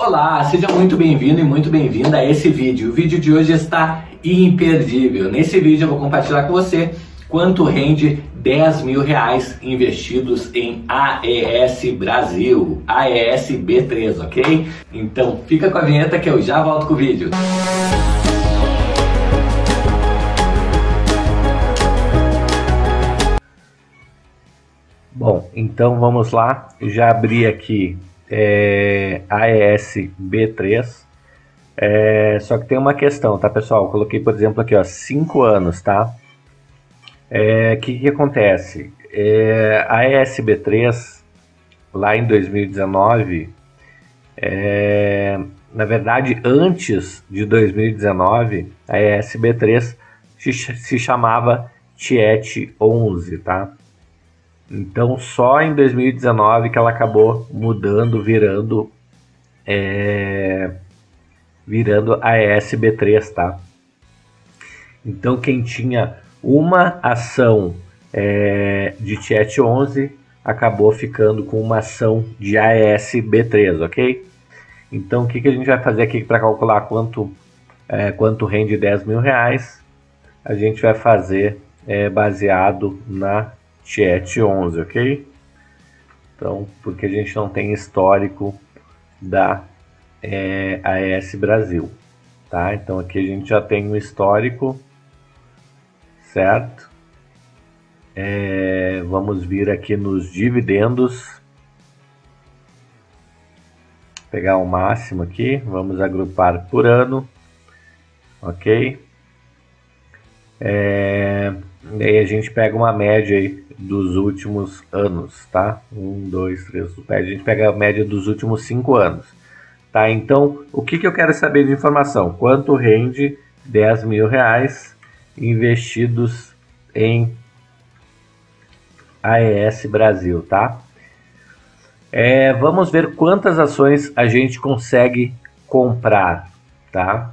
Olá, seja muito bem-vindo e muito bem-vinda a esse vídeo. O vídeo de hoje está imperdível. Nesse vídeo eu vou compartilhar com você quanto rende 10 mil reais investidos em AES Brasil, AES B3, ok? Então fica com a vinheta que eu já volto com o vídeo. Bom, então vamos lá. Já abri aqui é, AES B3. É, só que tem uma questão, tá pessoal? Eu coloquei, por exemplo, aqui, ó, 5 anos, tá? O é, que, que acontece? É, a AES B3, lá em 2019, é, na verdade, antes de 2019, a AES B3 se, se chamava Tiet 11, tá? Então só em 2019 que ela acabou mudando, virando é, virando a ESB3, tá? Então quem tinha uma ação é, de Tiet 11 acabou ficando com uma ação de AESB3, ok? Então o que, que a gente vai fazer aqui para calcular quanto, é, quanto rende 10 mil reais? A gente vai fazer é, baseado na chat 11, ok? Então, porque a gente não tem histórico da é, Brasil, tá? Então aqui a gente já tem um histórico, certo? É, vamos vir aqui nos dividendos, pegar o máximo aqui, vamos agrupar por ano, ok? É, e aí a gente pega uma média aí dos últimos anos, tá? Um, dois, três, a gente pega a média dos últimos cinco anos, tá? Então, o que, que eu quero saber de informação? Quanto rende 10 mil reais investidos em AES Brasil, tá? É, vamos ver quantas ações a gente consegue comprar, tá?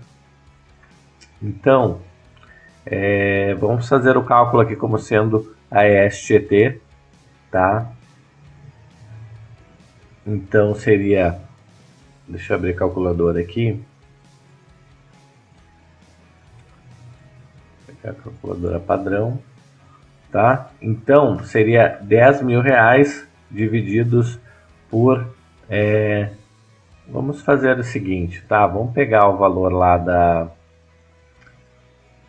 Então, é, vamos fazer o cálculo aqui como sendo a ESGT, tá? Então seria, deixa eu abrir a calculadora aqui. Pegar a calculadora padrão, tá? Então seria 10 mil reais divididos por, é, vamos fazer o seguinte, tá? Vamos pegar o valor lá da,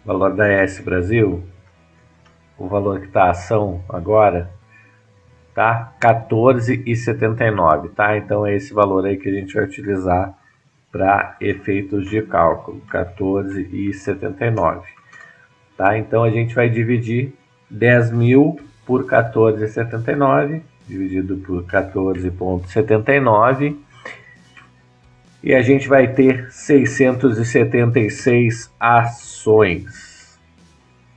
valor da ES Brasil, o valor que está a ação agora, tá? 14,79, tá? Então é esse valor aí que a gente vai utilizar para efeitos de cálculo, 14,79, tá? Então a gente vai dividir 10 mil por 14,79, dividido por 14,79, e a gente vai ter 676 ações,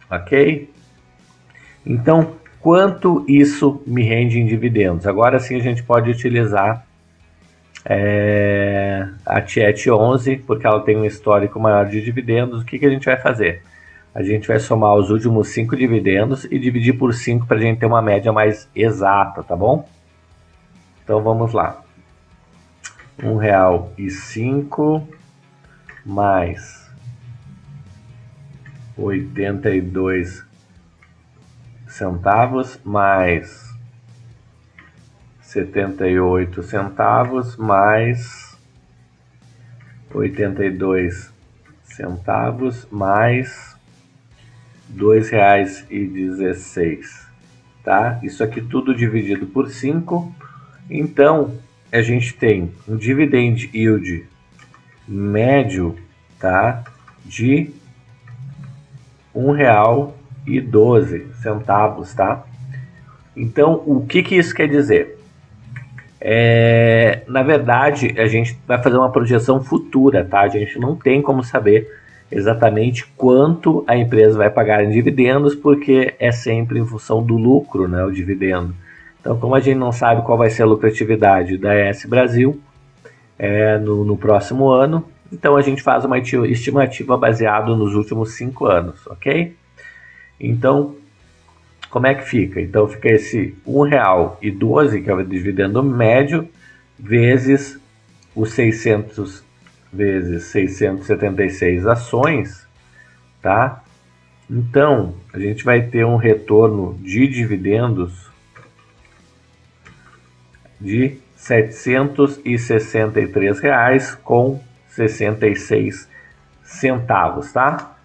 ok? Então, quanto isso me rende em dividendos? Agora sim a gente pode utilizar é, a Tiet 11, porque ela tem um histórico maior de dividendos. O que, que a gente vai fazer? A gente vai somar os últimos 5 dividendos e dividir por 5 para a gente ter uma média mais exata, tá bom? Então vamos lá. Um real e cinco mais oitenta e dois centavos mais setenta e oito centavos mais oitenta e dois centavos mais dois reais e dezesseis, tá? Isso aqui tudo dividido por cinco, então a gente tem um dividend yield médio, tá? De um real e 12 centavos, tá? Então, o que, que isso quer dizer? É, na verdade, a gente vai fazer uma projeção futura, tá? A gente não tem como saber exatamente quanto a empresa vai pagar em dividendos, porque é sempre em função do lucro, né? O dividendo. Então, como a gente não sabe qual vai ser a lucratividade da ES Brasil é, no, no próximo ano, então a gente faz uma estimativa baseada nos últimos cinco anos, ok? Então, como é que fica? Então fica esse R$ 1,12, que é o dividendo médio, vezes os 600 vezes 676 ações, tá? Então, a gente vai ter um retorno de dividendos de 763 reais com 66 centavos, tá?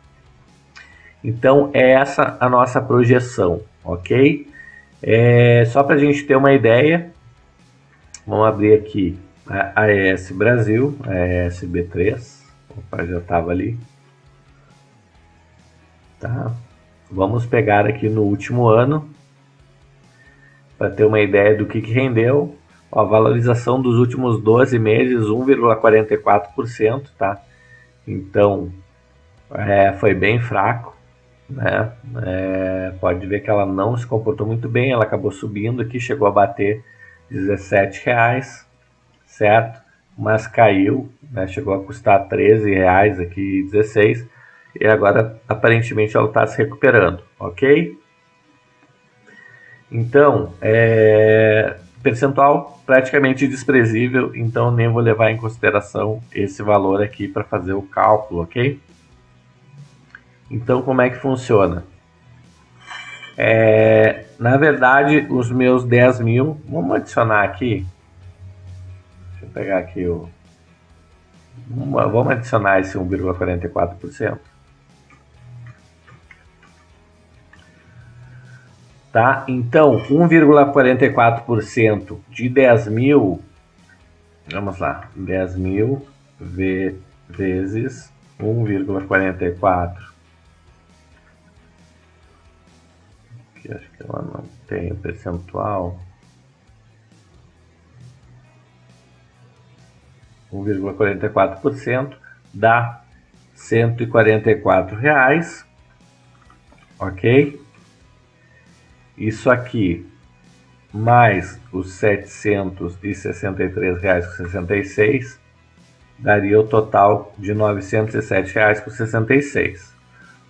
Então, é essa a nossa projeção, ok? É, só para a gente ter uma ideia, vamos abrir aqui a AES Brasil, AES B3, opa, já estava ali. Tá? Vamos pegar aqui no último ano, para ter uma ideia do que, que rendeu. Ó, a valorização dos últimos 12 meses, 1,44%, tá? Então, é, foi bem fraco, né? É, pode ver que ela não se comportou muito bem, ela acabou subindo aqui, chegou a bater 17 reais, certo? Mas caiu, né? chegou a custar 13 reais aqui, 16 e agora aparentemente ela está se recuperando, ok? Então, é, percentual praticamente desprezível, então nem vou levar em consideração esse valor aqui para fazer o cálculo, ok? Então, como é que funciona? É, na verdade, os meus 10 mil, vamos adicionar aqui. Deixa eu pegar aqui o. Vamos adicionar esse 1,44%. Tá? Então, 1,44% de 10 mil, vamos lá, 10 mil vezes 1,44. Aqui acho que ela não tem o percentual. 1,44% dá 144 reais, ok? Isso aqui mais os R$ 763,66 daria o total de R$ 907,66.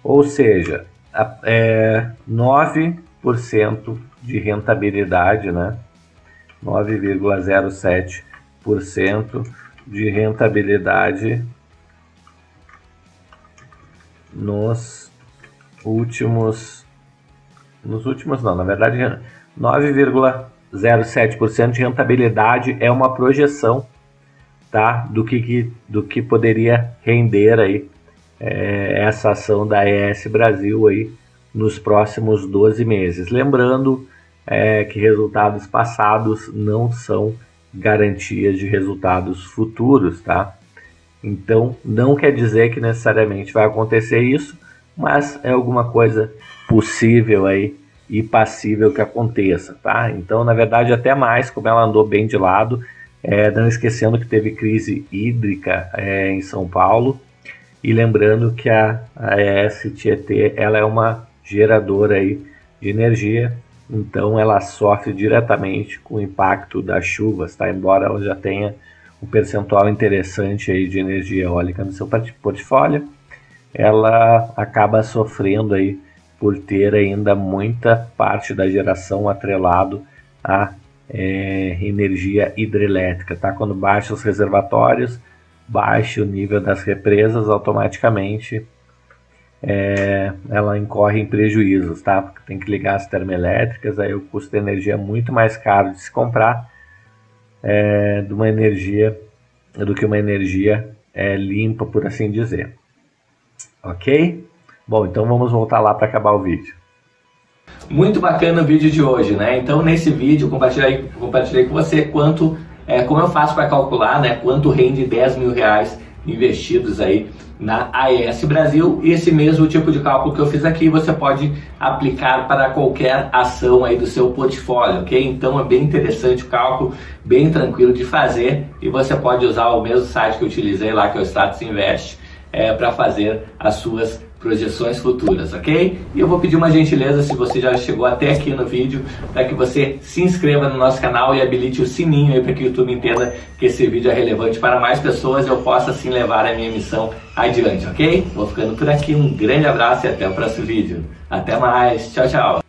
Ou seja, é 9% de rentabilidade, né? 9,07% de rentabilidade nos últimos nos últimos não, na verdade 9,07% de rentabilidade é uma projeção tá, do, que, do que poderia render aí é, essa ação da ES Brasil aí nos próximos 12 meses. Lembrando é, que resultados passados não são garantias de resultados futuros, tá? Então não quer dizer que necessariamente vai acontecer isso, mas é alguma coisa possível aí e passível que aconteça, tá? Então, na verdade, até mais, como ela andou bem de lado, é, não esquecendo que teve crise hídrica é, em São Paulo e lembrando que a, a ES Tietê ela é uma geradora aí de energia, então ela sofre diretamente com o impacto das chuvas, tá? Embora ela já tenha um percentual interessante aí de energia eólica no seu portfólio, ela acaba sofrendo aí por ter ainda muita parte da geração atrelado à é, energia hidrelétrica. Tá? Quando baixa os reservatórios, baixa o nível das represas, automaticamente é, ela incorre em prejuízos, tá? Porque tem que ligar as termoelétricas, aí o custo da energia é muito mais caro de se comprar é, de uma energia do que uma energia é, limpa, por assim dizer. Ok? Bom, então vamos voltar lá para acabar o vídeo. Muito bacana o vídeo de hoje, né? Então nesse vídeo compartilhei, compartilhei com você quanto, é, como eu faço para calcular, né? Quanto rende 10 mil reais investidos aí na AES Brasil. E esse mesmo tipo de cálculo que eu fiz aqui você pode aplicar para qualquer ação aí do seu portfólio, ok? Então é bem interessante o cálculo, bem tranquilo de fazer e você pode usar o mesmo site que eu utilizei lá, que é o Status Invest é, para fazer as suas projeções futuras, ok? E eu vou pedir uma gentileza, se você já chegou até aqui no vídeo, para que você se inscreva no nosso canal e habilite o sininho aí para que o YouTube entenda que esse vídeo é relevante para mais pessoas e eu possa assim levar a minha missão adiante, ok? Vou ficando por aqui, um grande abraço e até o próximo vídeo. Até mais, tchau, tchau!